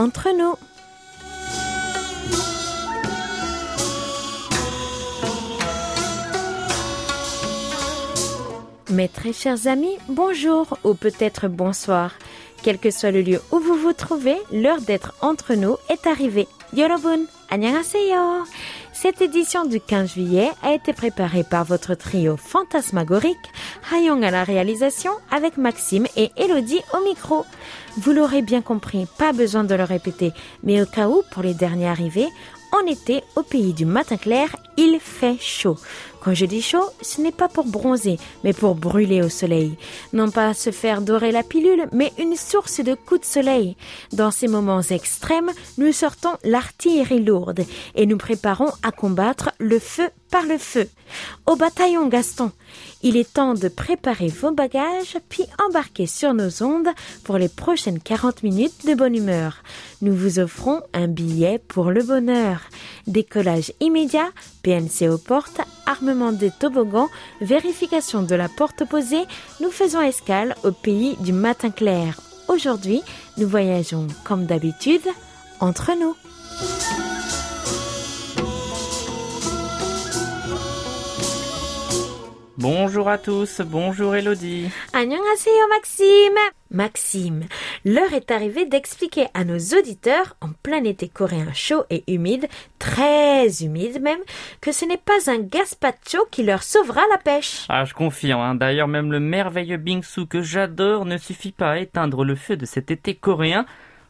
entre nous. Mes très chers amis, bonjour ou peut-être bonsoir. Quel que soit le lieu où vous vous trouvez, l'heure d'être entre nous est arrivée. Yorobun, annyeonghaseyo. Cette édition du 15 juillet a été préparée par votre trio fantasmagorique, Hayong à la réalisation avec Maxime et Elodie au micro. Vous l'aurez bien compris, pas besoin de le répéter, mais au cas où, pour les derniers arrivés, en été, au pays du matin clair, il fait chaud. Quand je dis chaud, ce n'est pas pour bronzer, mais pour brûler au soleil. Non pas se faire dorer la pilule, mais une source de coups de soleil. Dans ces moments extrêmes, nous sortons l'artillerie lourde et nous préparons à combattre le feu par le feu. Au bataillon Gaston, il est temps de préparer vos bagages puis embarquer sur nos ondes pour les prochaines 40 minutes de bonne humeur. Nous vous offrons un billet pour le bonheur. Décollage immédiat, PNC aux portes, armement des toboggans, vérification de la porte opposée, nous faisons escale au pays du matin clair. Aujourd'hui, nous voyageons comme d'habitude entre nous. Bonjour à tous, bonjour Elodie. Annyeonghaseyo Maxime. Maxime, l'heure est arrivée d'expliquer à nos auditeurs, en plein été coréen chaud et humide, très humide même, que ce n'est pas un gazpacho qui leur sauvera la pêche. Ah, je confirme. hein. D'ailleurs, même le merveilleux bingsu que j'adore ne suffit pas à éteindre le feu de cet été coréen.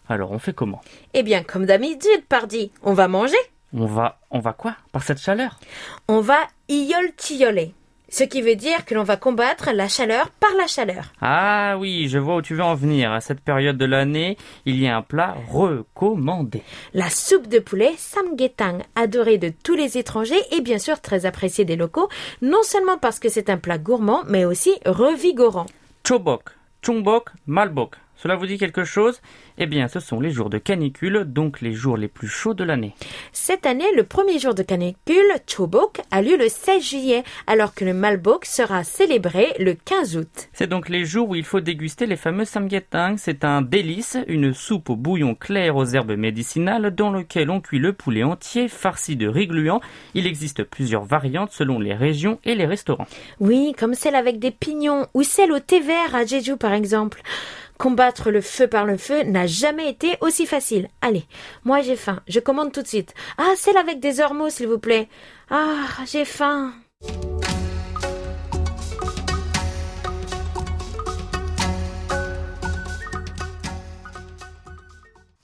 Alors, on fait comment? Eh bien, comme d'habitude, pardi, on va manger? On va, on va quoi? Par cette chaleur? On va iol chioler. Ce qui veut dire que l'on va combattre la chaleur par la chaleur. Ah oui, je vois où tu veux en venir. À cette période de l'année, il y a un plat recommandé. La soupe de poulet samgyetang, adorée de tous les étrangers et bien sûr très appréciée des locaux, non seulement parce que c'est un plat gourmand, mais aussi revigorant. Chobok, Chongbok, Malbok. Cela vous dit quelque chose? Eh bien, ce sont les jours de canicule, donc les jours les plus chauds de l'année. Cette année, le premier jour de canicule, Chobok, a lieu le 16 juillet, alors que le Malbok sera célébré le 15 août. C'est donc les jours où il faut déguster les fameux samgyetang. C'est un délice, une soupe au bouillon clair aux herbes médicinales dans lequel on cuit le poulet entier farci de riz gluant. Il existe plusieurs variantes selon les régions et les restaurants. Oui, comme celle avec des pignons ou celle au thé vert à Jeju par exemple. Combattre le feu par le feu n'a jamais été aussi facile. Allez, moi j'ai faim, je commande tout de suite. Ah, celle avec des ormeaux s'il vous plaît. Ah, j'ai faim.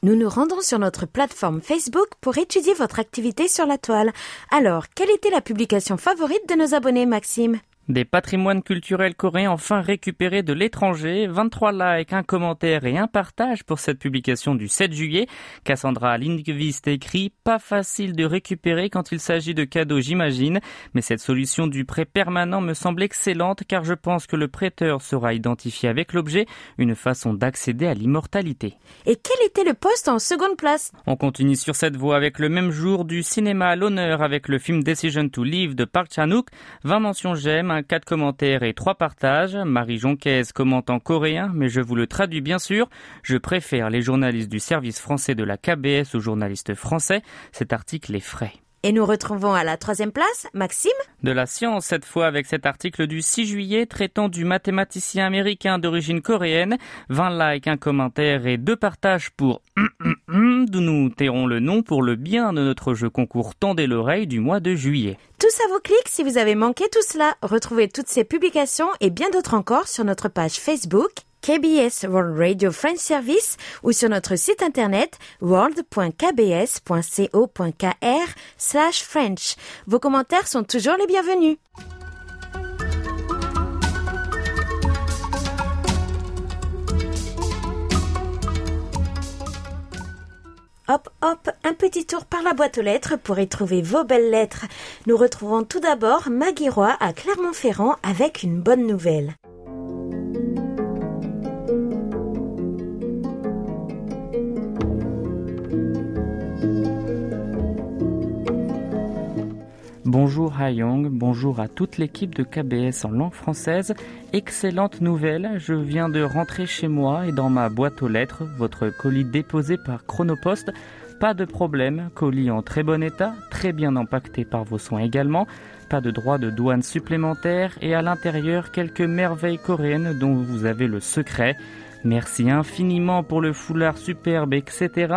Nous nous rendons sur notre plateforme Facebook pour étudier votre activité sur la toile. Alors, quelle était la publication favorite de nos abonnés, Maxime? Des patrimoines culturels coréens enfin récupérés de l'étranger, 23 likes, un commentaire et un partage pour cette publication du 7 juillet. Cassandra Lindqvist écrit « Pas facile de récupérer quand il s'agit de cadeaux j'imagine, mais cette solution du prêt permanent me semble excellente car je pense que le prêteur sera identifié avec l'objet, une façon d'accéder à l'immortalité. » Et quel était le poste en seconde place? On continue sur cette voie avec le même jour du cinéma à l'honneur avec le film Decision to Live de Park Chan-wook. 20 mentions j'aime, un 4 commentaires et 3 partages. Marie Jonquaise commente en coréen, mais je vous le traduis bien sûr. Je préfère les journalistes du service français de la KBS aux journalistes français. Cet article est frais. Et nous retrouvons à la troisième place, Maxime De la science, cette fois avec cet article du 6 juillet traitant du mathématicien américain d'origine coréenne. 20 likes, un commentaire et deux partages pour d'où nous tairons le nom pour le bien de notre jeu concours Tendez l'oreille du mois de juillet. Tous à vos clics si vous avez manqué tout cela. Retrouvez toutes ces publications et bien d'autres encore sur notre page Facebook KBS World Radio French Service ou sur notre site internet world.kbs.co.kr slash French. Vos commentaires sont toujours les bienvenus. Hop, hop, un petit tour par la boîte aux lettres pour y trouver vos belles lettres. Nous retrouvons tout d'abord Maggie Roy à Clermont-Ferrand avec une bonne nouvelle. Bonjour Hayong, bonjour à toute l'équipe de KBS en langue française. Excellente nouvelle, je viens de rentrer chez moi et dans ma boîte aux lettres, votre colis déposé par Chronopost. Pas de problème, colis en très bon état, très bien empaqueté par vos soins également, pas de droits de douane supplémentaires et à l'intérieur quelques merveilles coréennes dont vous avez le secret. Merci infiniment pour le foulard superbe, etc.,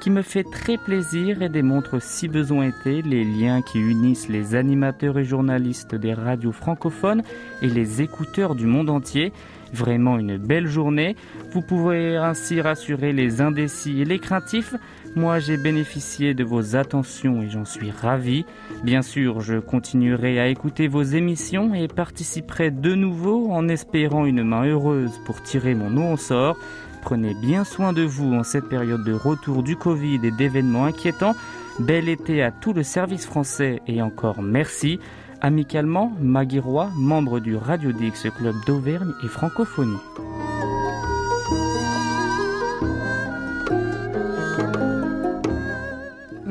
qui me fait très plaisir et démontre si besoin était les liens qui unissent les animateurs et journalistes des radios francophones et les écouteurs du monde entier. Vraiment une belle journée. Vous pouvez ainsi rassurer les indécis et les craintifs. Moi, j'ai bénéficié de vos attentions et j'en suis ravi. Bien sûr, je continuerai à écouter vos émissions et participerai de nouveau en espérant une main heureuse pour tirer mon eau en sort. Prenez bien soin de vous en cette période de retour du Covid et d'événements inquiétants. Bel été à tout le service français et encore merci. Amicalement, Maggie Roy, membre du Radio Dix Club d'Auvergne et Francophonie.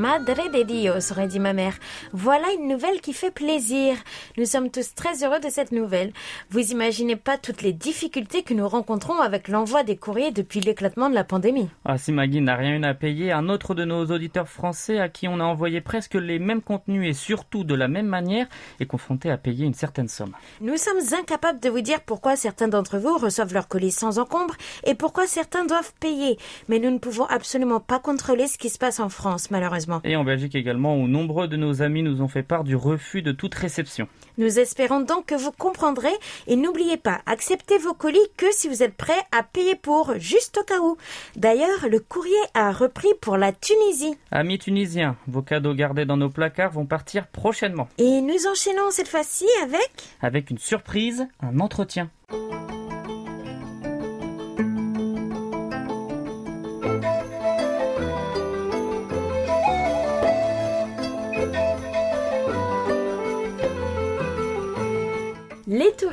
Madre de Dios, aurait dit ma mère. Voilà une nouvelle qui fait plaisir. Nous sommes tous très heureux de cette nouvelle. Vous imaginez pas toutes les difficultés que nous rencontrons avec l'envoi des courriers depuis l'éclatement de la pandémie. Ah, si Maggie n'a rien à payer, un autre de nos auditeurs français à qui on a envoyé presque les mêmes contenus et surtout de la même manière est confronté à payer une certaine somme. Nous sommes incapables de vous dire pourquoi certains d'entre vous reçoivent leurs colis sans encombre et pourquoi certains doivent payer. Mais nous ne pouvons absolument pas contrôler ce qui se passe en France, malheureusement. Et en Belgique également, où nombreux de nos amis nous ont fait part du refus de toute réception. Nous espérons donc que vous comprendrez et n'oubliez pas, acceptez vos colis que si vous êtes prêt à payer pour, juste au cas où. D'ailleurs, le courrier a repris pour la Tunisie. Amis tunisiens, vos cadeaux gardés dans nos placards vont partir prochainement. Et nous enchaînons cette fois-ci avec Avec une surprise, un entretien.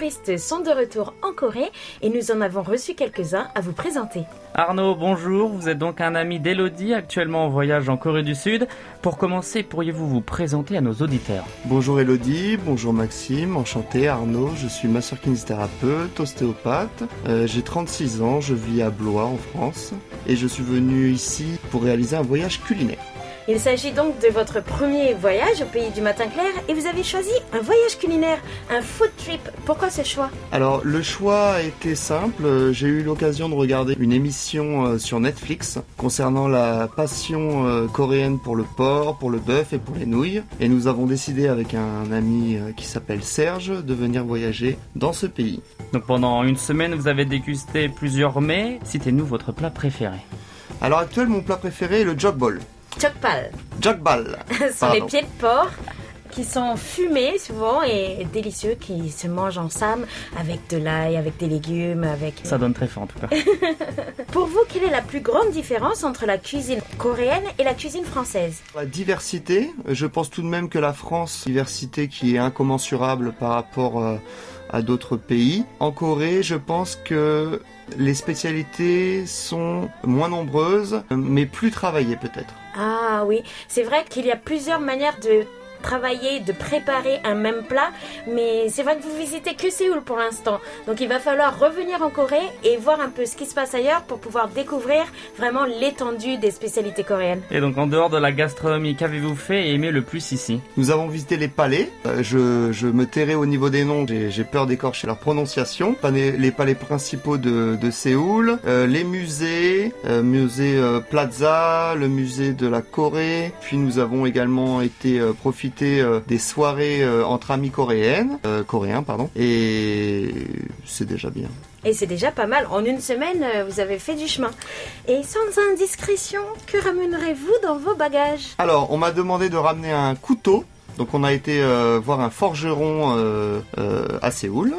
Sont de retour en Corée et nous en avons reçu quelques-uns à vous présenter. Arnaud, bonjour. Vous êtes donc un ami d'Elodie, actuellement en voyage en Corée du Sud. Pour commencer, pourriez-vous vous présenter à nos auditeurs? Bonjour Elodie, bonjour Maxime, enchanté Arnaud, je suis masseur kinésithérapeute, ostéopathe, euh, j'ai 36 ans, je vis à Blois en France et je suis venu ici pour réaliser un voyage culinaire. Il s'agit donc de votre premier voyage au pays du matin clair et vous avez choisi un voyage culinaire, un food trip. Pourquoi ce choix? Alors le choix a été simple, j'ai eu l'occasion de regarder une émission euh, sur Netflix concernant la passion euh, coréenne pour le porc, pour le bœuf et pour les nouilles et nous avons décidé avec un ami euh, qui s'appelle Serge de venir voyager dans ce pays. Donc pendant une semaine, vous avez dégusté plusieurs mets. Citez-nous votre plat préféré. À l'heure actuelle, mon plat préféré est le jokbal. Chokpal. Jokbal. Ce sont les pieds de porc qui sont fumés souvent et délicieux, qui se mangent en sam avec de l'ail, avec des légumes, avec... Ça donne très faim en tout cas. Pour vous, quelle est la plus grande différence entre la cuisine coréenne et la cuisine française? La diversité, je pense tout de même que la France, diversité qui est incommensurable par rapport euh, à d'autres pays. En Corée, je pense que les spécialités sont moins nombreuses, mais plus travaillées peut-être. Ah oui, c'est vrai qu'il y a plusieurs manières de travailler, de préparer un même plat, mais c'est vrai que vous visitez que Séoul pour l'instant. Donc il va falloir revenir en Corée et voir un peu ce qui se passe ailleurs pour pouvoir découvrir vraiment l'étendue des spécialités coréennes. Et donc en dehors de la gastronomie, qu'avez-vous fait et aimé le plus ici? Nous avons visité les palais. Euh, je, je me tairai au niveau des noms, j'ai j'ai peur d'écorcher leur prononciation. Les palais principaux de, de Séoul, euh, les musées, euh, musée euh, Plaza, le musée de la Corée. Puis nous avons également été euh, profiter euh, des soirées euh, entre amis coréennes, euh, coréens pardon. Et c'est déjà bien. Et c'est déjà pas mal. En une semaine, vous avez fait du chemin. Et sans indiscrétion, que ramènerez-vous dans vos bagages? Alors, on m'a demandé de ramener un couteau. Donc on a été euh, voir un forgeron euh, euh, à Séoul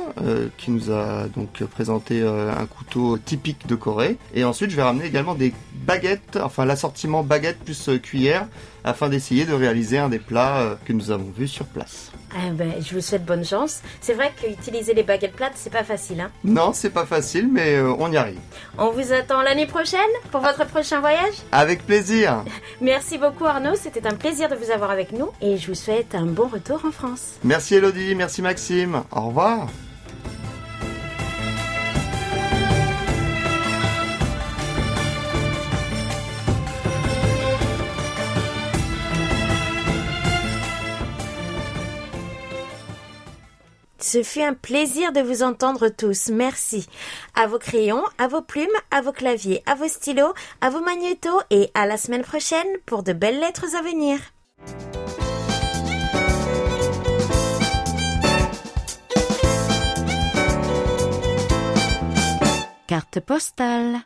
qui nous a donc présenté un couteau typique de Corée. Et ensuite je vais ramener également des baguettes, enfin l'assortiment baguette plus cuillère afin d'essayer de réaliser un des plats euh, que nous avons vus sur place. Ah ben, je vous souhaite bonne chance. C'est vrai qu'utiliser les baguettes plates, c'est pas facile. Hein non, c'est pas facile, mais euh, on y arrive. On vous attend l'année prochaine pour votre prochain voyage? Avec plaisir. Merci beaucoup Arnaud, c'était un plaisir de vous avoir avec nous et je vous souhaite un bon retour en France. Merci Elodie, merci Maxime. Au revoir. Ce fut un plaisir de vous entendre tous. Merci. À vos crayons, à vos plumes, à vos claviers, à vos stylos, à vos magnétos et à la semaine prochaine pour de belles lettres à venir. Carte postale.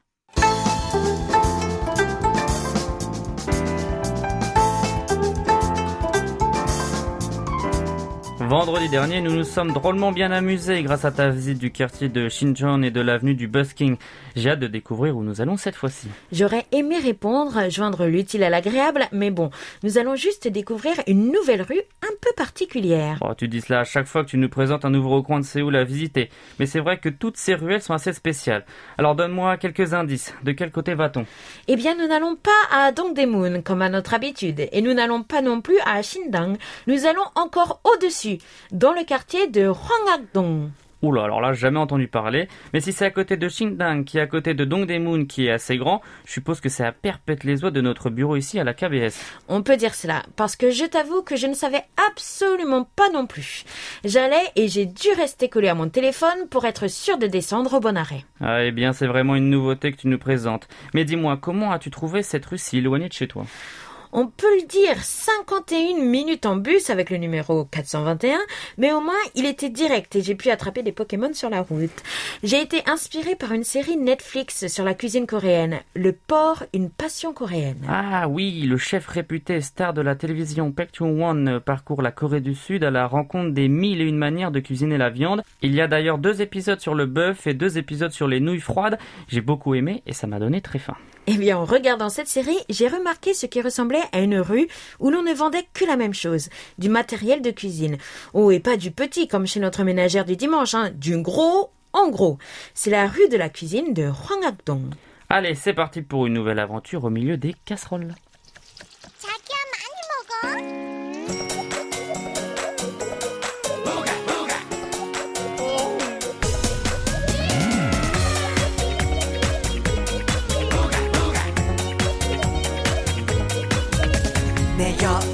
Vendredi dernier, nous nous sommes drôlement bien amusés grâce à ta visite du quartier de Shincheon et de l'avenue du Busking. J'ai hâte de découvrir où nous allons cette fois-ci. J'aurais aimé répondre, joindre l'utile à l'agréable, mais bon, nous allons juste découvrir une nouvelle rue un peu particulière. Oh, tu dis cela à chaque fois que tu nous présentes un nouveau recoin de Séoul à visiter, mais c'est vrai que toutes ces ruelles sont assez spéciales. Alors donne-moi quelques indices. De quel côté va-t-on? Eh bien, nous n'allons pas à Dongdaemun comme à notre habitude, et nous n'allons pas non plus à Shindang. Nous allons encore au-dessus dans le quartier de Hwangakdong. Oula, alors là, jamais entendu parler. Mais si c'est à côté de Xingdang, qui est à côté de Dongdaemun, qui est assez grand, je suppose que c'est à perpète les oies de notre bureau ici à la KBS. On peut dire cela, parce que je t'avoue que je ne savais absolument pas non plus. J'allais et j'ai dû rester collé à mon téléphone pour être sûr de descendre au bon arrêt. Ah, eh bien, c'est vraiment une nouveauté que tu nous présentes. Mais dis-moi, comment as-tu trouvé cette rue si éloignée de chez toi? On peut le dire, 51 minutes en bus avec le numéro 421, mais au moins il était direct et j'ai pu attraper des Pokémon sur la route. J'ai été inspiré par une série Netflix sur la cuisine coréenne, Le porc, une passion coréenne. Ah oui, le chef réputé star de la télévision Paek Chung-won parcourt la Corée du Sud à la rencontre des mille et une manières de cuisiner la viande. Il y a d'ailleurs deux épisodes sur le bœuf et deux épisodes sur les nouilles froides. J'ai beaucoup aimé et ça m'a donné très faim. Eh bien, en regardant cette série, j'ai remarqué ce qui ressemblait à une rue où l'on ne vendait que la même chose, du matériel de cuisine. Oh, et pas du petit comme chez notre ménagère du dimanche, hein, du gros en gros. C'est la rue de la cuisine de Hwangakdong. Allez, c'est parti pour une nouvelle aventure au milieu des casseroles. y'all.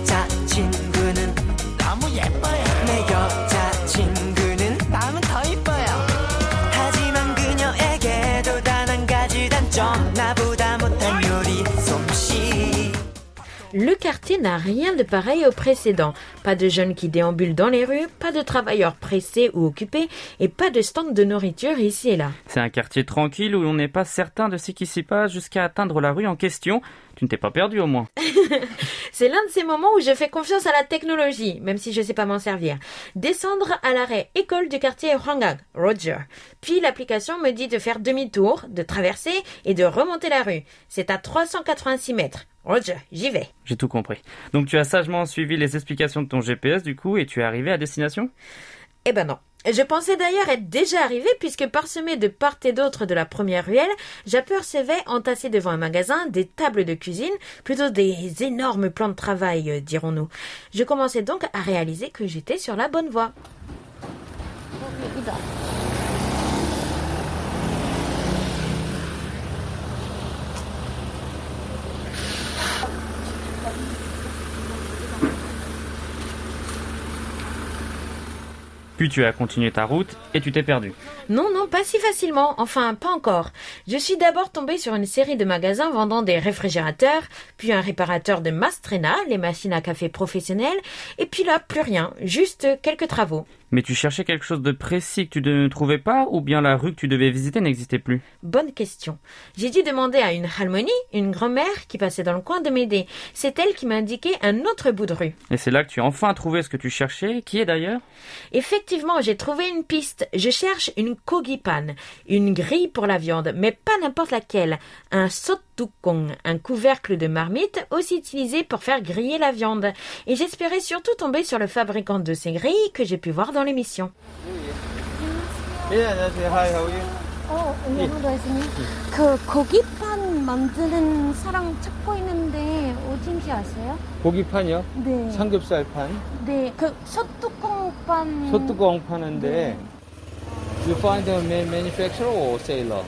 Le quartier n'a rien de pareil au précédent. Pas de jeunes qui déambulent dans les rues, pas de travailleurs pressés ou occupés, et pas de stands de nourriture ici et là. C'est un quartier tranquille où l'on n'est pas certain de ce qui s'y passe jusqu'à atteindre la rue en question. Tu ne t'es pas perdu au moins. C'est l'un de ces moments où je fais confiance à la technologie, même si je ne sais pas m'en servir. Descendre à l'arrêt école du quartier Hwangak, Roger. Puis l'application me dit de faire demi-tour, de traverser et de remonter la rue. C'est à 386 mètres. Roger, j'y vais. J'ai tout compris. Donc tu as sagement suivi les explications de ton GPS du coup et tu es arrivé à destination? Eh ben non. Je pensais d'ailleurs être déjà arrivé puisque parsemé de part et d'autre de la première ruelle, j'apercevais entassés devant un magasin des tables de cuisine, plutôt des énormes plans de travail, euh, dirons-nous. Je commençais donc à réaliser que j'étais sur la bonne voie. Puis tu as continué ta route et tu t'es perdu. Non, non, pas si facilement. Enfin, pas encore. Je suis d'abord tombé sur une série de magasins vendant des réfrigérateurs, puis un réparateur de Mastrena, les machines à café professionnelles, et puis là, plus rien. Juste quelques travaux. Mais tu cherchais quelque chose de précis que tu ne trouvais pas ou bien la rue que tu devais visiter n'existait plus? Bonne question. J'ai dû demander à une halmonie, une grand-mère qui passait dans le coin de m'aider. C'est elle qui m'a indiqué un autre bout de rue. Et c'est là que tu as enfin trouvé ce que tu cherchais, qui est d'ailleurs? Effectivement, j'ai trouvé une piste. Je cherche une kogipan, une grille pour la viande, mais pas n'importe laquelle. Un sotukong, un couvercle de marmite aussi utilisé pour faire griller la viande. Et j'espérais surtout tomber sur le fabricant de ces grilles que j'ai pu voir dans l'émission. 어, 안녕하세요. 있으니 그 고기판 만드는 사람 찾고 있는데 어딘지 아세요? 고기판이요? 네. 삼겹살판, 네. 그 소뚜껑판. 소뚜껑 파는데 You find a ma- manufacturer or seller?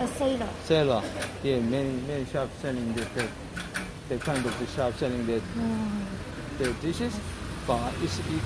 A sailor. Seller. Yeah, many many shops selling that The kind of the shop selling that Mm. the dishes, but it's it,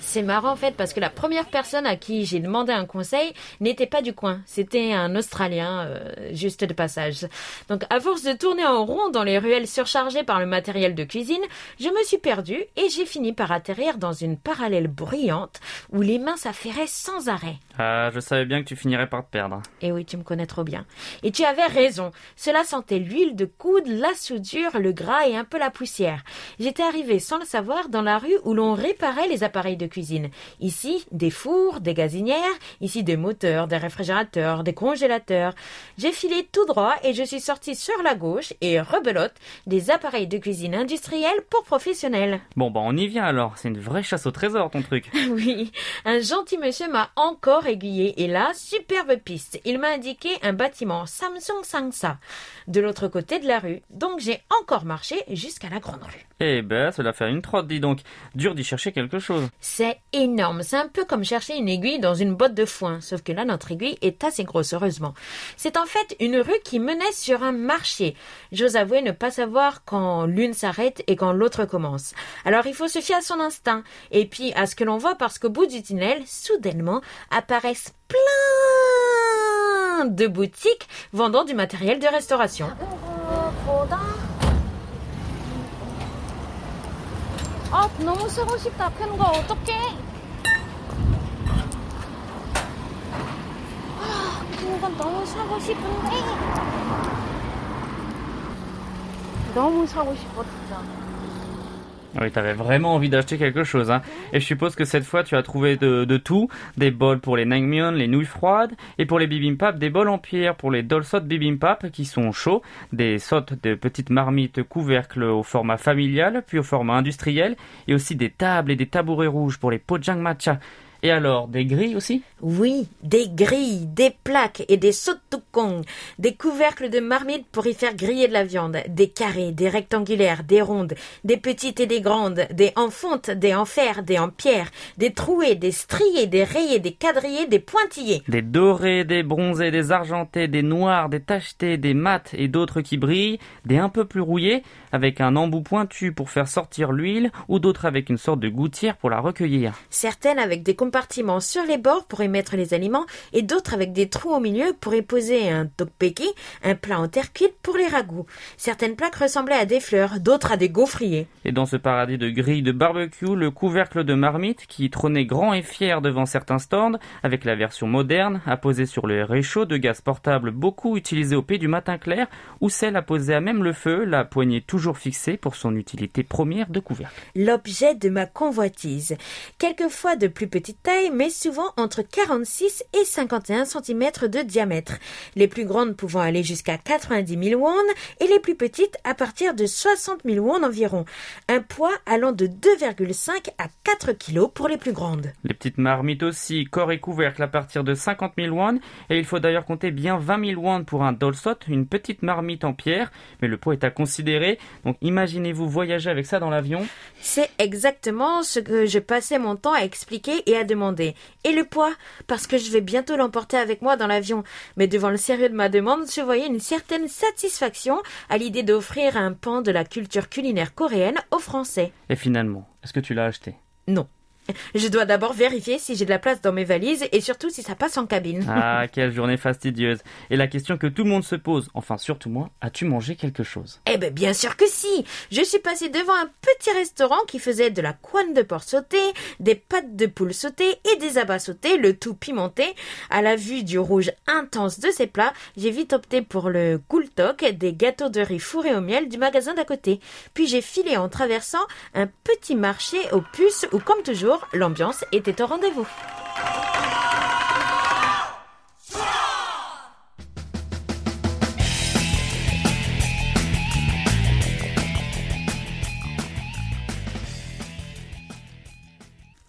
C'est marrant en fait parce que la première personne à qui j'ai demandé un conseil n'était pas du coin, c'était un Australien euh, juste de passage. Donc à force de tourner en rond dans les ruelles surchargées par le matériel de cuisine, je me suis perdue et j'ai fini par atterrir dans une parallèle bruyante où les mains s'affairaient sans arrêt. Ah, je savais bien que tu finirais par te perdre. Et oui, tu me connais trop bien. Et tu avais raison. Cela sentait l'huile de coude, la soudure, le gras et un peu la poussière. J'étais arrivée sans le savoir dans la rue où l'on réparait les appareils de cuisine. Ici, des fours, des gazinières, ici des moteurs, des réfrigérateurs, des congélateurs. J'ai filé tout droit et je suis sortie sur la gauche et rebelote des appareils de cuisine industriels pour professionnels. Bon, bah on y vient alors. C'est une vraie chasse au trésor ton truc. Oui, un gentil monsieur m'a encore et là, superbe piste. Il m'a indiqué un bâtiment Samsung Sangsa de l'autre côté de la rue. Donc j'ai encore marché jusqu'à la grande rue. Eh ben, cela fait une trotte, dis donc. Dur d'y chercher quelque chose. C'est énorme. C'est un peu comme chercher une aiguille dans une botte de foin. Sauf que là, notre aiguille est assez grosse, heureusement. C'est en fait une rue qui menait sur un marché. J'ose avouer ne pas savoir quand l'une s'arrête et quand l'autre commence. Alors il faut se fier à son instinct. Et puis à ce que l'on voit parce qu'au bout du tunnel, soudainement, apparaissent plein de boutiques vendant du matériel de restauration. 아, 너무 쓰고 싶다. 큰 거 어떡해? 아, 큰건 너무 사고 싶은데. 너무 사고 싶어, 진짜. Oui, t'avais vraiment envie d'acheter quelque chose, hein. Et je suppose que cette fois, tu as trouvé de, de tout. Des bols pour les naengmyeon, les nouilles froides. Et pour les bibimbap, des bols en pierre pour les dolsot bibimbap qui sont chauds. Des sottes de petites marmites couvercles au format familial, puis au format industriel. Et aussi des tables et des tabourets rouges pour les pojang matcha. Et alors, des grilles aussi? Oui, des grilles, des plaques et des sotukong, des couvercles de marmite pour y faire griller de la viande, des carrés, des rectangulaires, des rondes, des petites et des grandes, des en fonte, des en fer, des en pierre, des trouées, des striés, des rayés, des quadrillés, des pointillés. Des dorés, des bronzés, des argentés, des noirs, des tachetés, des mats et d'autres qui brillent, des un peu plus rouillés, avec un embout pointu pour faire sortir l'huile, ou d'autres avec une sorte de gouttière pour la recueillir. Certaines avec des compartiments sur les bords pour y mettre les aliments et d'autres avec des trous au milieu pour y poser un tokpeki, un plat en terre cuite pour les ragoûts. Certaines plaques ressemblaient à des fleurs, d'autres à des gaufriers. Et dans ce paradis de grilles de barbecue, le couvercle de marmite qui trônait grand et fier devant certains stands, avec la version moderne, apposée sur le réchaud de gaz portable beaucoup utilisé au pays du matin clair, ou celle apposée à même le feu, la poignée toujours fixée pour son utilité première de couvercle. L'objet de ma convoitise. Quelquefois de plus petite taille, mais souvent entre 46 et 51 cm de diamètre. Les plus grandes pouvant aller jusqu'à 90 000 won et les plus petites à partir de 60 000 won environ. Un poids allant de 2,5 à 4 kg pour les plus grandes. Les petites marmites aussi, corps et couvercle à partir de 50 000 won, et il faut d'ailleurs compter bien 20 000 won pour un dolsot, une petite marmite en pierre, mais le poids est à considérer, donc imaginez-vous voyager avec ça dans l'avion. C'est exactement ce que je passais mon temps à expliquer et à Et le poids? Parce que je vais bientôt l'emporter avec moi dans l'avion. Mais devant le sérieux de ma demande, je voyais une certaine satisfaction à l'idée d'offrir un pan de la culture culinaire coréenne aux Français. Et finalement, est-ce que tu l'as acheté? Non. Je dois d'abord vérifier si j'ai de la place dans mes valises et surtout si ça passe en cabine. Ah, quelle journée fastidieuse. Et la question que tout le monde se pose, enfin surtout moi, as-tu mangé quelque chose? Eh ben bien sûr que si Je suis passée devant un petit restaurant qui faisait de la couenne de porc sautée, des pâtes de poule sautées et des abats sautés, le tout pimenté. À la vue du rouge intense de ces plats, j'ai vite opté pour le gultok, des gâteaux de riz fourrés au miel du magasin d'à côté. Puis j'ai filé en traversant un petit marché aux puces où, comme toujours, jour, l'ambiance était au rendez-vous.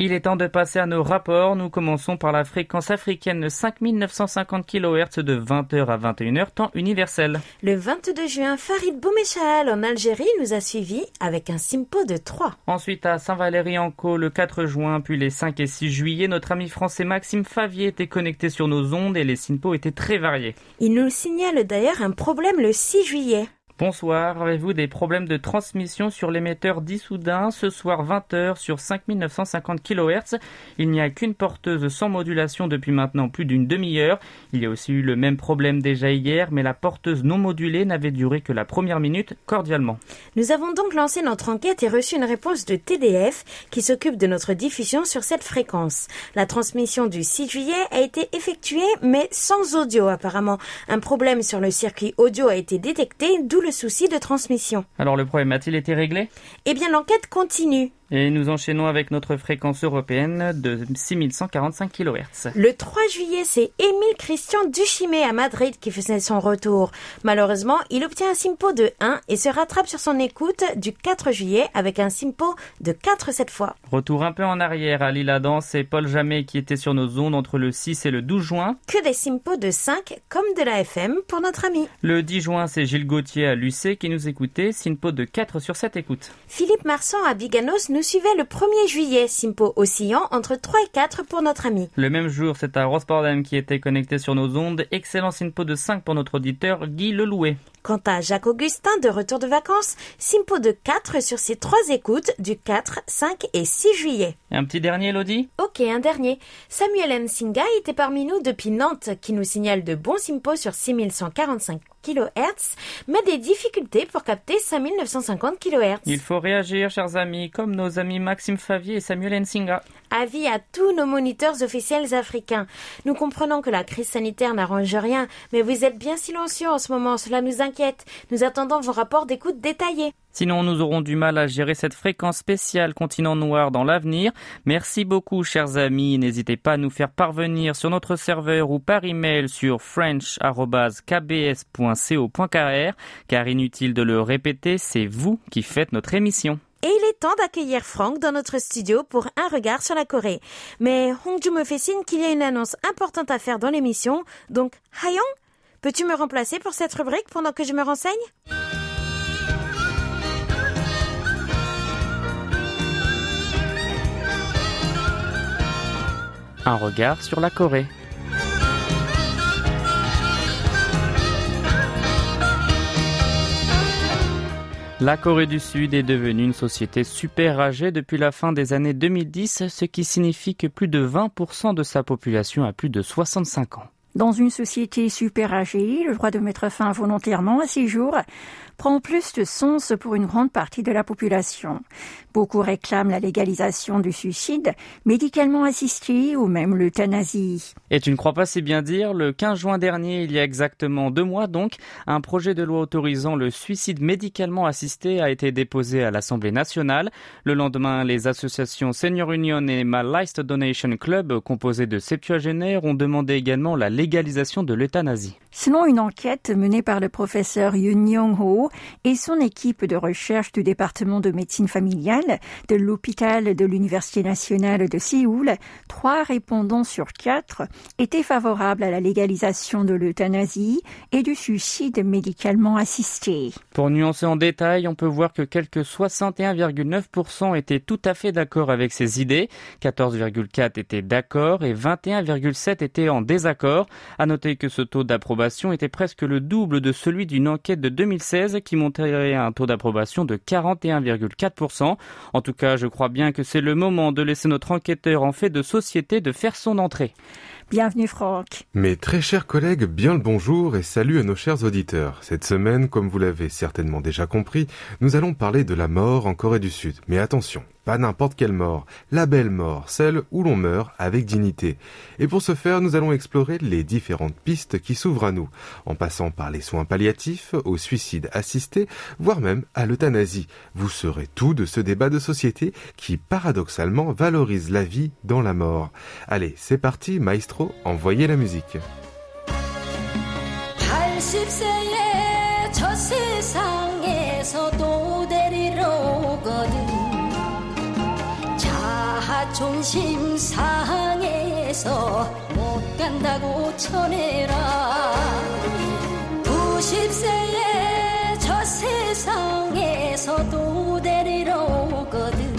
Il est temps de passer à nos rapports. Nous commençons par la fréquence africaine 5950 kHz de 20h à 21h, temps universel. Le 22 juin, Farid Boumechal en Algérie nous a suivis avec un simpo de 3. Ensuite, à Saint-Valery-en-Caux, le 4 juin, puis les 5 et 6 juillet, notre ami français Maxime Favier était connecté sur nos ondes et les simpos étaient très variés. Il nous signale d'ailleurs un problème le 6 juillet. Bonsoir, avez-vous des problèmes de transmission sur l'émetteur d'Issoudun ce soir 20h sur 5950 kHz Il n'y a qu'une porteuse sans modulation depuis maintenant plus d'une demi-heure. Il y a aussi eu le même problème déjà hier, mais la porteuse non modulée n'avait duré que la première minute cordialement. Nous avons donc lancé notre enquête et reçu une réponse de TDF qui s'occupe de notre diffusion sur cette fréquence. La transmission du 6 juillet a été effectuée mais sans audio apparemment. Un problème sur le circuit audio a été détecté, d'où le souci de transmission. Alors le problème a-t-il été réglé? Eh bien l'enquête continue. Et nous enchaînons avec notre fréquence européenne de 6145 kHz. Le 3 juillet, c'est Émile Christian Duchimé à Madrid qui faisait son retour. Malheureusement, il obtient un simpo de 1 et se rattrape sur son écoute du 4 juillet avec un simpo de 4 cette fois. Retour un peu en arrière à Lille-Adam, c'est Paul Jamet qui était sur nos ondes entre le 6 et le 12 juin. Que des simpos de 5 comme de la FM pour notre ami. Le 10 juin, c'est Gilles Gauthier à Lucé qui nous écoutait, simpo de 4 sur 7 écoutes. Philippe Marsan à Biganos nous suivait le 1er juillet, Simpo oscillant entre 3 et 4 pour notre ami. Le même jour, c'est à Rospordem qui était connecté sur nos ondes. Excellent Simpo de 5 pour notre auditeur Guy Lelouet. Quant à Jacques Augustin de retour de vacances, Simpo de 4 sur ses trois écoutes du 4, 5 et 6 juillet. Et un petit dernier, Elodie? Ok, un dernier. Samuel Nsinga était parmi nous depuis Nantes qui nous signale de bons Simpo sur 6145 kHz, mais des difficultés pour capter 5950 kHz. Il faut réagir, chers amis, comme nos amis Maxime Favier et Samuel Nsinga. Avis à tous nos moniteurs officiels africains. Nous comprenons que la crise sanitaire n'arrange rien, mais vous êtes bien silencieux en ce moment, cela nous inquiète. Nous attendons vos rapports d'écoute détaillés. Sinon, nous aurons du mal à gérer cette fréquence spéciale continent noir dans l'avenir. Merci beaucoup, chers amis. N'hésitez pas à nous faire parvenir sur notre serveur ou par email sur french.kbs.co.kr, car inutile de le répéter, c'est vous qui faites notre émission. Et il est temps d'accueillir Franck dans notre studio pour un regard sur la Corée. Mais Hongju me fait signe qu'il y a une annonce importante à faire dans l'émission, donc Hayong, peux-tu me remplacer pour cette rubrique pendant que je me renseigne? Un regard sur la Corée. La Corée du Sud est devenue une société super âgée depuis la fin des années 2010, ce qui signifie que plus de 20% de sa population a plus de 65 ans. Dans une société super âgée, le droit de mettre fin volontairement à ces jours prend plus de sens pour une grande partie de la population. Beaucoup réclament la légalisation du suicide, médicalement assisté ou même l'euthanasie. Et tu ne crois pas si bien dire, le 15 juin dernier, il y a exactement deux mois donc, un projet de loi autorisant le suicide médicalement assisté a été déposé à l'Assemblée nationale. Le lendemain, les associations Senior Union et My Last Donation Club, composées de septuagénaires, ont demandé également la légalisation de l'euthanasie. Selon une enquête menée par le professeur Yoon Young-ho et son équipe de recherche du département de médecine familiale de l'hôpital de l'Université nationale de Séoul, trois répondants sur quatre étaient favorables à la légalisation de l'euthanasie et du suicide médicalement assisté. Pour nuancer en détail, on peut voir que quelques 61,9% étaient tout à fait d'accord avec ces idées, 14,4 étaient d'accord et 21,7 étaient en désaccord. À noter que ce taux d'approbation était presque le double de celui d'une enquête de 2016 qui montrait un taux d'approbation de 41,4%. En tout cas, je crois bien que c'est le moment de laisser notre enquêteur en fait de société de faire son entrée. Bienvenue Franck. Mes très chers collègues, bien le bonjour et salut à nos chers auditeurs. Cette semaine, comme vous l'avez certainement déjà compris, nous allons parler de la mort en Corée du Sud. Mais attention, pas n'importe quelle mort, la belle mort, celle où l'on meurt avec dignité. Et pour ce faire, nous allons explorer les différentes pistes qui s'ouvrent à nous, en passant par les soins palliatifs, au suicide assisté, voire même à l'euthanasie. Vous saurez tout de ce débat de société qui, paradoxalement, valorise la vie dans la mort. Allez, c'est parti, maestro, envoyez la musique. 존심 상해서 못 간다고 전해라 90세에 저 세상에서도 데리러 오거든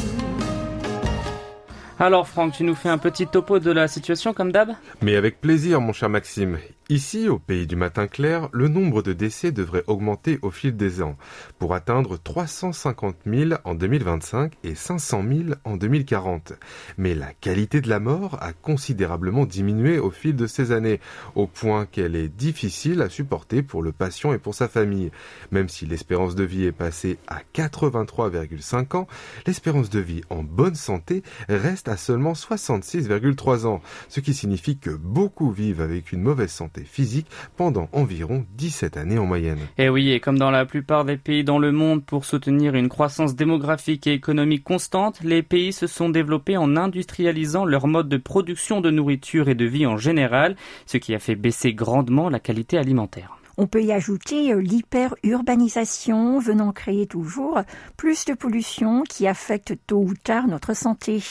Alors Franck, tu nous fais un petit topo de la situation comme d'hab Mais avec plaisir mon cher Maxime. Ici, au pays du matin clair, le nombre de décès devrait augmenter au fil des ans, pour atteindre 350 000 en 2025 et 500 000 en 2040. Mais la qualité de la mort a considérablement diminué au fil de ces années, au point qu'elle est difficile à supporter pour le patient et pour sa famille. Même si l'espérance de vie est passée à 83,5 ans, l'espérance de vie en bonne santé reste à seulement 66,3 ans, ce qui signifie que beaucoup vivent avec une mauvaise santé physique pendant environ 17 années en moyenne. Et eh oui, et comme dans la plupart des pays dans le monde, pour soutenir une croissance démographique et économique constante, les pays se sont développés en industrialisant leur mode de production de nourriture et de vie en général, ce qui a fait baisser grandement la qualité alimentaire. On peut y ajouter euh, l'hyperurbanisation venant créer toujours plus de pollution qui affecte tôt ou tard notre santé.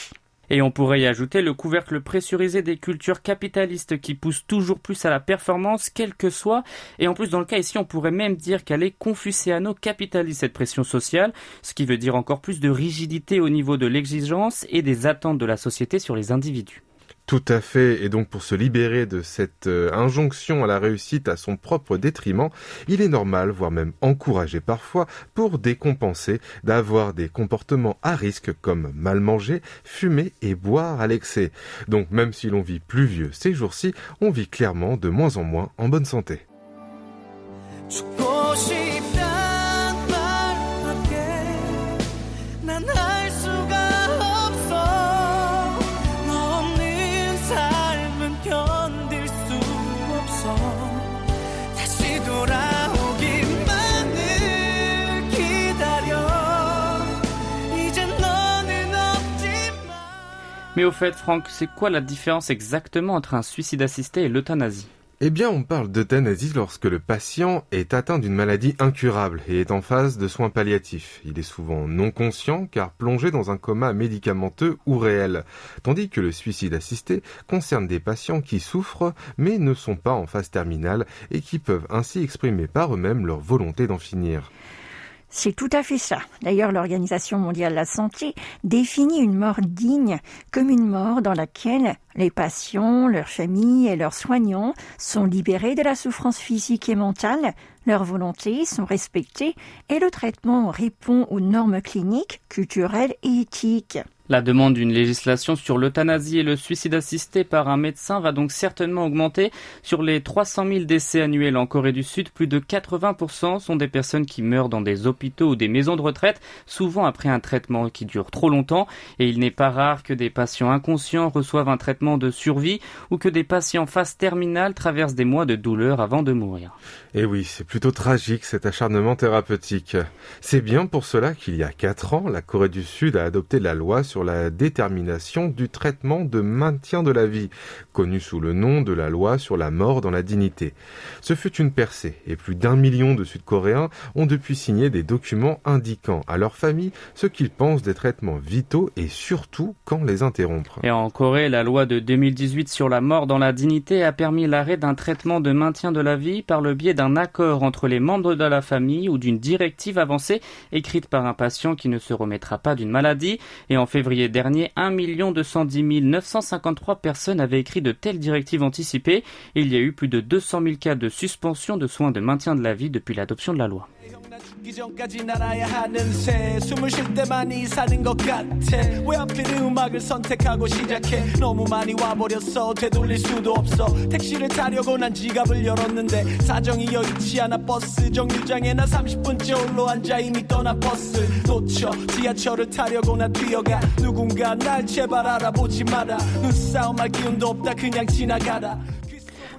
Et on pourrait y ajouter le couvercle pressurisé des cultures capitalistes qui poussent toujours plus à la performance, quelle que soit. Et en plus, dans le cas ici, on pourrait même dire qu'elle est confucéano-capitaliste, cette pression sociale, ce qui veut dire encore plus de rigidité au niveau de l'exigence et des attentes de la société sur les individus. Tout à fait, et donc pour se libérer de cette euh, injonction à la réussite à son propre détriment, il est normal, voire même encouragé parfois, pour décompenser, d'avoir des comportements à risque comme mal manger, fumer et boire à l'excès. Donc même si l'on vit plus vieux ces jours-ci, on vit clairement de moins en moins en bonne santé. Mais au fait, Franck, c'est quoi la différence exactement entre un suicide assisté et l'euthanasie? Eh bien, on parle d'euthanasie lorsque le patient est atteint d'une maladie incurable et est en phase de soins palliatifs. Il est souvent non conscient car plongé dans un coma médicamenteux ou réel. Tandis que le suicide assisté concerne des patients qui souffrent mais ne sont pas en phase terminale et qui peuvent ainsi exprimer par eux-mêmes leur volonté d'en finir. C'est tout à fait ça. D'ailleurs, l'Organisation mondiale de la santé définit une mort digne comme une mort dans laquelle les patients, leurs familles et leurs soignants sont libérés de la souffrance physique et mentale, leurs volontés sont respectées et le traitement répond aux normes cliniques, culturelles et éthiques. La demande d'une législation sur l'euthanasie et le suicide assisté par un médecin va donc certainement augmenter. Sur les 300 000 décès annuels en Corée du Sud, plus de 80% sont des personnes qui meurent dans des hôpitaux ou des maisons de retraite, souvent après un traitement qui dure trop longtemps. Et il n'est pas rare que des patients inconscients reçoivent un traitement de survie ou que des patients phase terminale traversent des mois de douleur avant de mourir. Et eh oui, c'est plutôt tragique cet acharnement thérapeutique. C'est bien pour cela qu'il y a 4 ans, la Corée du Sud a adopté la loi sur la détermination du traitement de maintien de la vie, connue sous le nom de la loi sur la mort dans la dignité. Ce fut une percée, et plus d'un million de Sud-Coréens ont depuis signé des documents indiquant à leur famille ce qu'ils pensent des traitements vitaux et surtout quand les interrompre. Et en Corée, la loi de 2018 sur la mort dans la dignité a permis l'arrêt d'un traitement de maintien de la vie par le biais d'un accord entre les membres de la famille ou d'une directive avancée écrite par un patient qui ne se remettra pas d'une maladie. Et en février dernier, 1 210 953 personnes avaient écrit de telles directives anticipées. il y a eu plus de 200 000 cas de suspension de soins de maintien de la vie depuis l'adoption de la loi. 난 죽기 전까지 날아야 하는 새 숨을 쉴 때만이 사는 것 같아 왜 하필 음악을 선택하고 시작해 너무 많이 와버렸어 되돌릴 수도 없어 택시를 타려고 난 지갑을 열었는데 사정이 여의치 않아 버스 정류장에 나 30분째 홀로 앉아 이미 떠난 버스 놓쳐 지하철을 타려고 나 뛰어가 누군가 날 제발 알아보지 마라 눈싸움할 기운도 없다 그냥 지나가라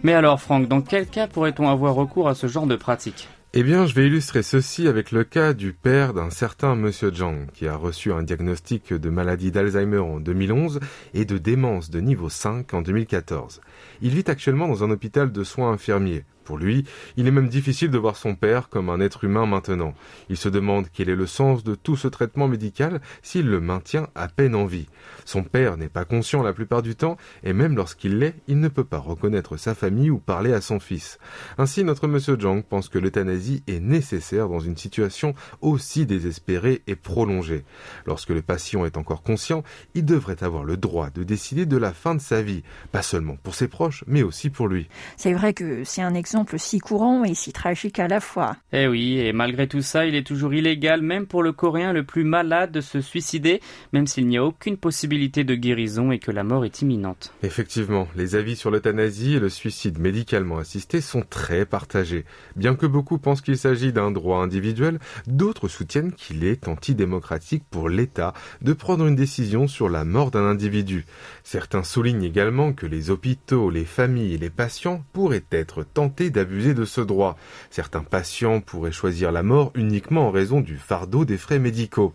Mais alors Franck, dans quel cas pourrait-on avoir recours à ce genre de pratique Eh bien, je vais illustrer ceci avec le cas du père d'un certain monsieur Zhang, qui a reçu un diagnostic de maladie d'Alzheimer en 2011 et de démence de niveau 5 en 2014. Il vit actuellement dans un hôpital de soins infirmiers. Pour lui, il est même difficile de voir son père comme un être humain maintenant. Il se demande quel est le sens de tout ce traitement médical s'il le maintient à peine en vie. Son père n'est pas conscient la plupart du temps, et même lorsqu'il l'est, il ne peut pas reconnaître sa famille ou parler à son fils. Ainsi, notre monsieur Zhang pense que l'euthanasie est nécessaire dans une situation aussi désespérée et prolongée. Lorsque le patient est encore conscient, il devrait avoir le droit de décider de la fin de sa vie, pas seulement pour ses proches, mais aussi pour lui. C'est vrai que c'est un exemple si courant et si tragique à la fois. Eh oui, et malgré tout ça, il est toujours illégal, même pour le Coréen le plus malade, de se suicider, même s'il n'y a aucune possibilité de guérison et que la mort est imminente. Effectivement, les avis sur l'euthanasie et le suicide médicalement assisté sont très partagés. Bien que beaucoup pensent qu'il s'agit d'un droit individuel, d'autres soutiennent qu'il est antidémocratique pour l'État de prendre une décision sur la mort d'un individu. Certains soulignent également que les hôpitaux, les familles et les patients pourraient être tentés d'abuser de ce droit. Certains patients pourraient choisir la mort uniquement en raison du fardeau des frais médicaux.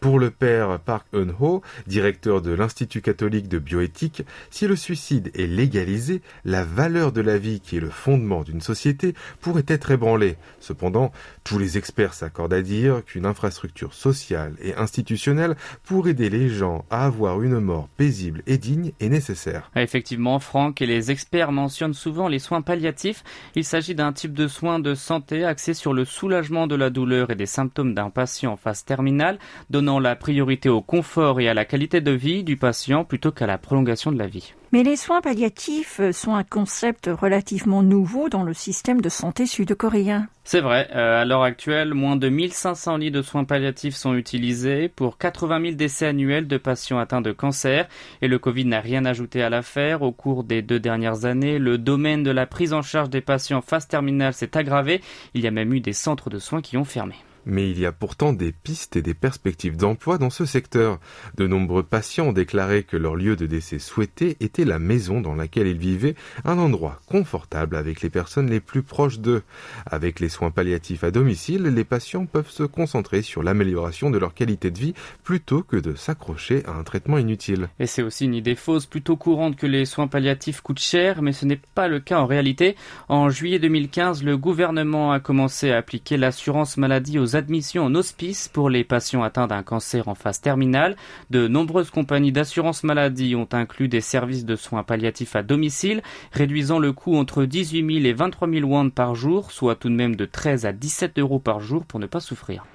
Pour le père Park Eun-ho, directeur de l'Institut catholique de bioéthique, si le suicide est légalisé, la valeur de la vie qui est le fondement d'une société pourrait être ébranlée. Cependant, tous les experts s'accordent à dire qu'une infrastructure sociale et institutionnelle pour aider les gens à avoir une mort paisible et digne est nécessaire. Effectivement, Franck et les experts mentionnent souvent les soins palliatifs. Il s'agit d'un type de soins de santé axé sur le soulagement de la douleur et des symptômes d'un patient en phase terminale, donnant la priorité au confort et à la qualité de vie du patient plutôt qu'à la prolongation de la vie. Mais les soins palliatifs sont un concept relativement nouveau dans le système de santé sud-coréen. C'est vrai, euh, à l'heure actuelle, moins de 1500 lits de soins palliatifs sont utilisés pour 80 000 décès annuels de patients atteints de cancer et le Covid n'a rien ajouté à l'affaire. Au cours des deux dernières années, le domaine de la prise en charge des patients en phase terminale s'est aggravé. Il y a même eu des centres de soins qui ont fermé. Mais il y a pourtant des pistes et des perspectives d'emploi dans ce secteur. De nombreux patients ont déclaré que leur lieu de décès souhaité était la maison dans laquelle ils vivaient, un endroit confortable avec les personnes les plus proches d'eux. Avec les soins palliatifs à domicile, les patients peuvent se concentrer sur l'amélioration de leur qualité de vie plutôt que de s'accrocher à un traitement inutile. Et c'est aussi une idée fausse plutôt courante que les soins palliatifs coûtent cher, mais ce n'est pas le cas en réalité. En juillet 2015, le gouvernement a commencé à appliquer l'assurance maladie aux admissions en hospice pour les patients atteints d'un cancer en phase terminale. De nombreuses compagnies d'assurance maladie ont inclus des services de soins palliatifs à domicile, réduisant le coût entre 18 000 et 23 000 won par jour, soit tout de même de 13 à 17 euros par jour pour ne pas souffrir.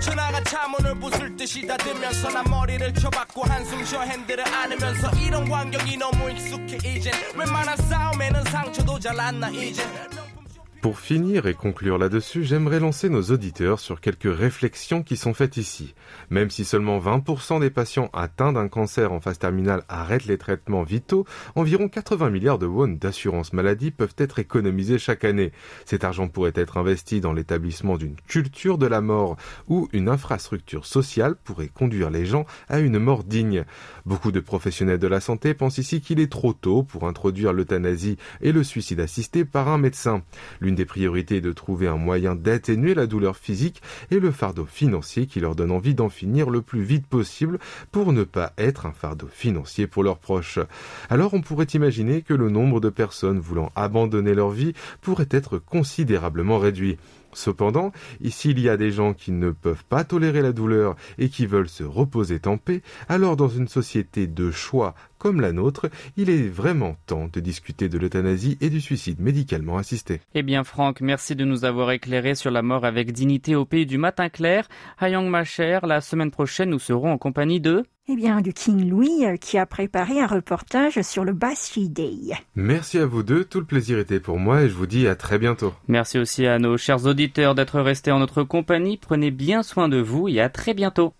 나 뛰쳐나가 차문을 부술 듯이 닫으면서 난 머리를 쳐박고 한숨 쉬어 핸들을 안으면서 이런 환경이 너무 익숙해 이젠. 웬만한 싸움에는 상처도 잘 안 나 이젠 Pour finir et conclure là-dessus, j'aimerais lancer nos auditeurs sur quelques réflexions qui sont faites ici. Même si seulement 20% des patients atteints d'un cancer en phase terminale arrêtent les traitements vitaux, environ 80 milliards de won d'assurance maladie peuvent être économisés chaque année. Cet argent pourrait être investi dans l'établissement d'une culture de la mort ou une infrastructure sociale pourrait conduire les gens à une mort digne. Beaucoup de professionnels de la santé pensent ici qu'il est trop tôt pour introduire l'euthanasie et le suicide assisté par un médecin. L'une des priorités est de trouver un moyen d'atténuer la douleur physique et le fardeau financier qui leur donne envie d'en finir le plus vite possible pour ne pas être un fardeau financier pour leurs proches. Alors on pourrait imaginer que le nombre de personnes voulant abandonner leur vie pourrait être considérablement réduit. Cependant, s'il y a des gens qui ne peuvent pas tolérer la douleur et qui veulent se reposer en paix, alors dans une société de choix comme la nôtre, il est vraiment temps de discuter de l'euthanasie et du suicide médicalement assisté. Eh bien Franck, merci de nous avoir éclairé sur la mort avec dignité au pays du matin clair. Hayang ma chère, la semaine prochaine nous serons en compagnie de... Eh bien, du King Louis euh, qui a préparé un reportage sur le Bassi Day. Merci à vous deux, tout le plaisir était pour moi et je vous dis à très bientôt. Merci aussi à nos chers auditeurs d'être restés en notre compagnie. Prenez bien soin de vous et à très bientôt.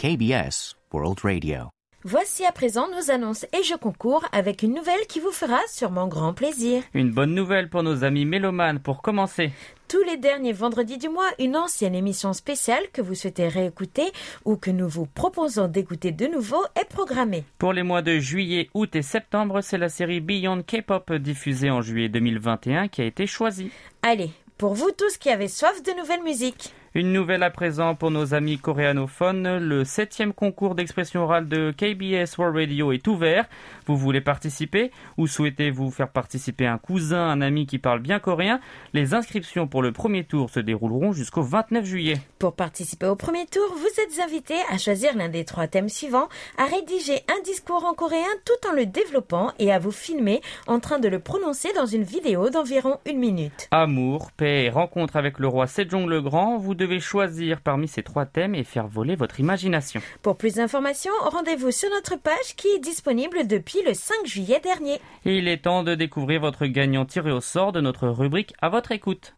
KBS World Radio. Voici à présent nos annonces et jeux concours avec une nouvelle qui vous fera sûrement grand plaisir. Une bonne nouvelle pour nos amis mélomanes pour commencer. Tous les derniers vendredis du mois, une ancienne émission spéciale que vous souhaitez réécouter ou que nous vous proposons d'écouter de nouveau est programmée. Pour les mois de juillet, août et septembre, c'est la série Beyond K-pop diffusée en juillet 2021 qui a été choisie. Allez, pour vous tous qui avez soif de nouvelles musiques. Une nouvelle à présent pour nos amis coréanophones. Le septième concours d'expression orale de KBS World Radio est ouvert. Vous voulez participer ou souhaitez-vous faire participer un cousin, un ami qui parle bien coréen? Les inscriptions pour le premier tour se dérouleront jusqu'au 29 juillet. Pour participer au premier tour, vous êtes invité à choisir l'un des trois thèmes suivants, à rédiger un discours en coréen tout en le développant et à vous filmer en train de le prononcer dans une vidéo d'environ une minute. Amour, paix et rencontre avec le roi Sejong le Grand, vous devez choisir parmi ces trois thèmes et faire voler votre imagination. Pour plus d'informations, rendez-vous sur notre page qui est disponible depuis le 5 juillet dernier. Il est temps de découvrir votre gagnant tiré au sort de notre rubrique à votre écoute.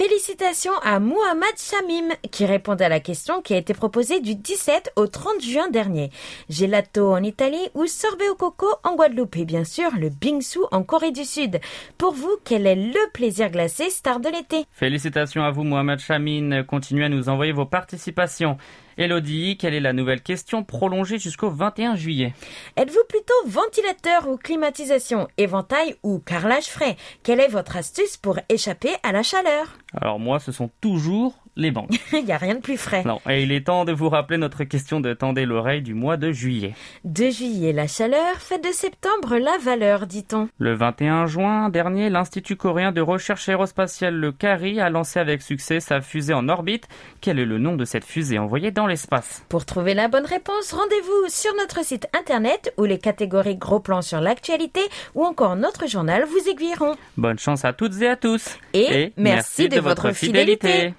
Félicitations à Muhammad Shamim qui répond à la question qui a été proposée du 17 au 30 juin dernier. Gelato en Italie ou sorbet au coco en Guadeloupe et bien sûr le bingsu en Corée du Sud. Pour vous, quel est le plaisir glacé star de l'été? Félicitations à vous, Mohamed Chamin. Continuez à nous envoyer vos participations. Elodie, quelle est la nouvelle question prolongée jusqu'au 21 juillet Êtes-vous plutôt ventilateur ou climatisation, éventail ou carrelage frais? Quelle est votre astuce pour échapper à la chaleur? Alors moi, ce sont toujours les banques. Il n'y a rien de plus frais. Non, et il est temps de vous rappeler notre question de tendez l'oreille du mois de juillet. De juillet la chaleur, fait de septembre la valeur, dit-on. Le 21 juin dernier, l'Institut coréen de recherche aérospatiale, le CARI, a lancé avec succès sa fusée en orbite. Quel est le nom de cette fusée envoyée dans l'espace? Pour trouver la bonne réponse, rendez-vous sur notre site internet où les catégories gros plans sur l'actualité ou encore notre journal vous aiguilleront. Bonne chance à toutes et à tous. Et, merci, de, votre fidélité.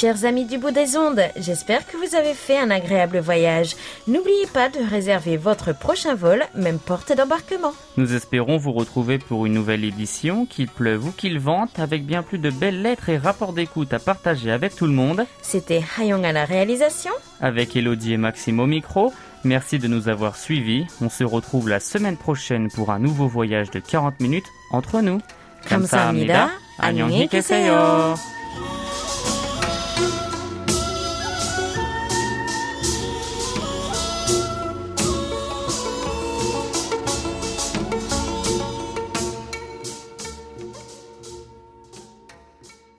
Chers amis du bout des ondes, j'espère que vous avez fait un agréable voyage. N'oubliez pas de réserver votre prochain vol, même porte d'embarquement. Nous espérons vous retrouver pour une nouvelle édition, qu'il pleuve ou qu'il vente, avec bien plus de belles lettres et rapports d'écoute à partager avec tout le monde. C'était Hayong à la réalisation. Avec Elodie et Maxime au micro. Merci de nous avoir suivis. On se retrouve la semaine prochaine pour un nouveau voyage de 40 minutes entre nous. 감사합니다. 안녕히 계세요.